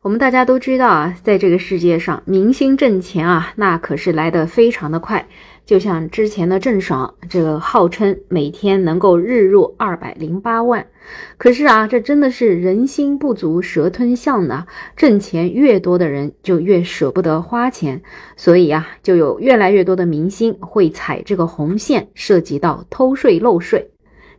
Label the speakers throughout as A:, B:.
A: 我们大家都知道啊，在这个世界上，明星挣钱啊，那可是来得非常的快。就像之前的郑爽，这个号称每天能够日入二百零八万。可是啊，这真的是人心不足蛇吞象呢。挣钱越多的人，就越舍不得花钱，所以啊，就有越来越多的明星会踩这个红线，涉及到偷税漏税。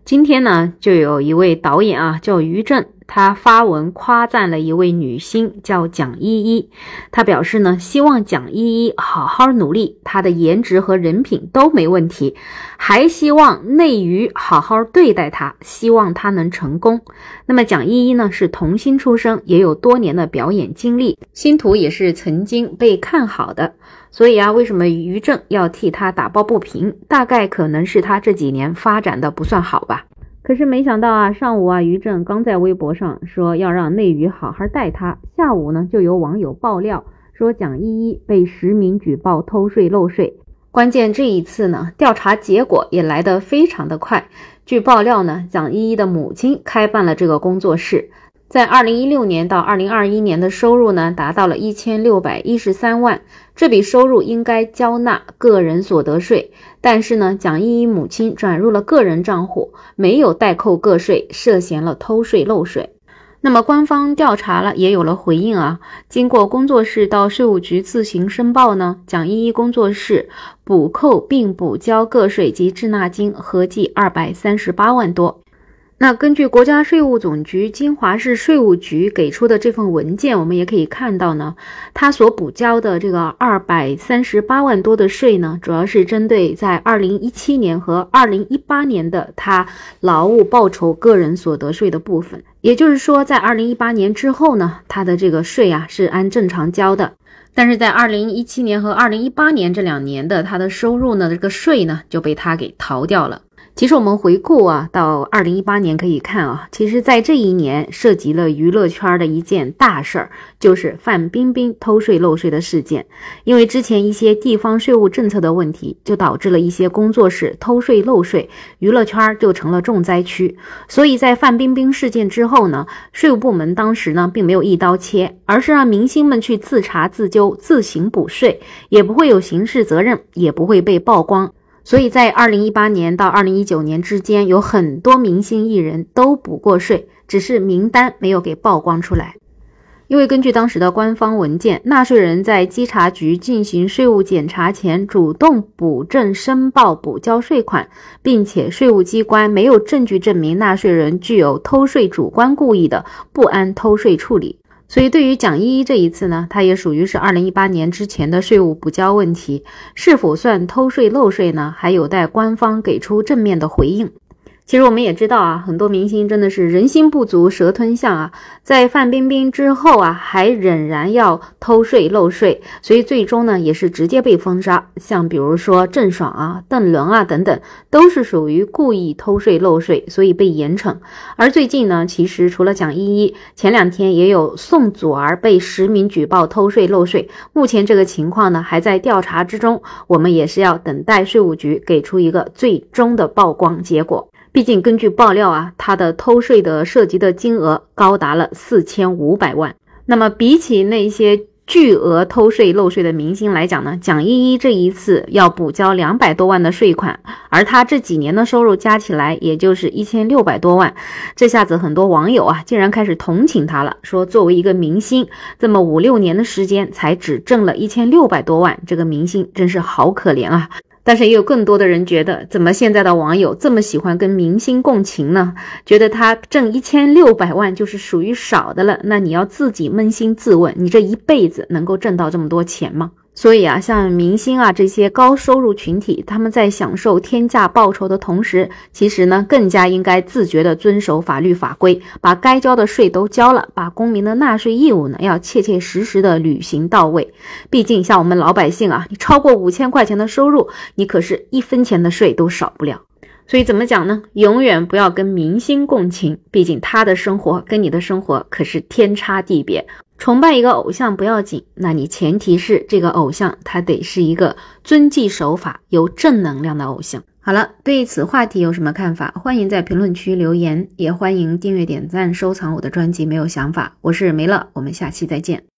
A: 今天呢，就有一位导演啊，叫于正。他发文夸赞了一位女星，叫蒋依依。他表示呢，希望蒋依依好好努力，她的颜值和人品都没问题，还希望内娱好好对待她，希望她能成功。那么蒋依依呢，是童星出身，也有多年的表演经历，星途也是曾经被看好的。所以啊，为什么于正要替她打抱不平？大概可能是她这几年发展的不算好吧。可是没想到啊，上午啊，于正刚在微博上说要让内娱好好带他，下午呢，就有网友爆料说蒋依依被实名举报偷税漏税。关键这一次呢，调查结果也来得非常的快。据爆料呢，蒋依依的母亲开办了这个工作室。在二零一六年到二零二一年的收入呢，达到了一千六百一十三万，这笔收入应该交纳个人所得税，但是呢，蒋依依母亲转入了个人账户，没有代扣个税，涉嫌了偷税漏税。那么官方调查了，也有了回应啊。经过工作室到税务局自行申报呢，蒋依依工作室补扣并补交个税及滞纳金合计二百三十八万多。那根据国家税务总局金华市税务局给出的这份文件，我们也可以看到呢，他所补交的这个二百三十八万多的税呢，主要是针对在二零一七年和二零一八年的他劳务报酬个人所得税的部分。也就是说，在二零一八年之后呢，他的这个税啊是按正常交的，但是在二零一七年和二零一八年这两年的他的收入呢，这个税呢就被他给逃掉了。其实我们回顾啊，到二零一八年可以看啊，其实，在这一年涉及了娱乐圈的一件大事儿，就是范冰冰偷税漏税的事件。因为之前一些地方税务政策的问题，就导致了一些工作室偷税漏税，娱乐圈就成了重灾区。所以在范冰冰事件之后呢，税务部门当时呢，并没有一刀切，而是让明星们去自查自纠，自行补税，也不会有刑事责任，也不会被曝光。所以在二零一八年到二零一九年之间，有很多明星艺人都补过税，只是名单没有给曝光出来。因为根据当时的官方文件，纳税人在稽查局进行税务检查前，主动补正申报补交税款，并且税务机关没有证据证明纳税人具有偷税主观故意的，不按偷税处理。所以，对于蒋依依这一次呢，她也属于是二零一八年之前的税务补交问题，是否算偷税漏税呢？还有待官方给出正面的回应。其实我们也知道啊，很多明星真的是人心不足蛇吞象啊，在范冰冰之后啊，还仍然要偷税漏税，所以最终呢，也是直接被封杀。像比如说郑爽啊、邓伦啊等等，都是属于故意偷税漏税，所以被严惩。而最近呢，其实除了蒋依依，前两天也有宋祖儿被实名举报偷税漏税，目前这个情况呢，还在调查之中，我们也是要等待税务局给出一个最终的曝光结果。毕竟，根据爆料啊，他的偷税的涉及的金额高达了四千五百万。那么，比起那些巨额偷税漏税的明星来讲呢，蒋依依这一次要补交两百多万的税款，而他这几年的收入加起来也就是一千六百多万。这下子，很多网友啊，竟然开始同情他了，说作为一个明星，这么五六年的时间才只挣了一千六百多万，这个明星真是好可怜啊。但是也有更多的人觉得，怎么现在的网友这么喜欢跟明星共情呢？觉得他挣一千六百万就是属于少的了。那你要自己扪心自问，你这一辈子能够挣到这么多钱吗？所以啊，像明星啊这些高收入群体，他们在享受天价报酬的同时，其实呢更加应该自觉地遵守法律法规，把该交的税都交了，把公民的纳税义务呢要切切实实的履行到位。毕竟像我们老百姓啊，你超过五千块钱的收入，你可是一分钱的税都少不了。所以怎么讲呢？永远不要跟明星共情，毕竟他的生活跟你的生活可是天差地别。崇拜一个偶像不要紧，那你前提是这个偶像他得是一个遵纪守法、有正能量的偶像。好了，对此话题有什么看法？欢迎在评论区留言，也欢迎订阅、点赞、收藏我的专辑。没有想法，我是梅乐，我们下期再见。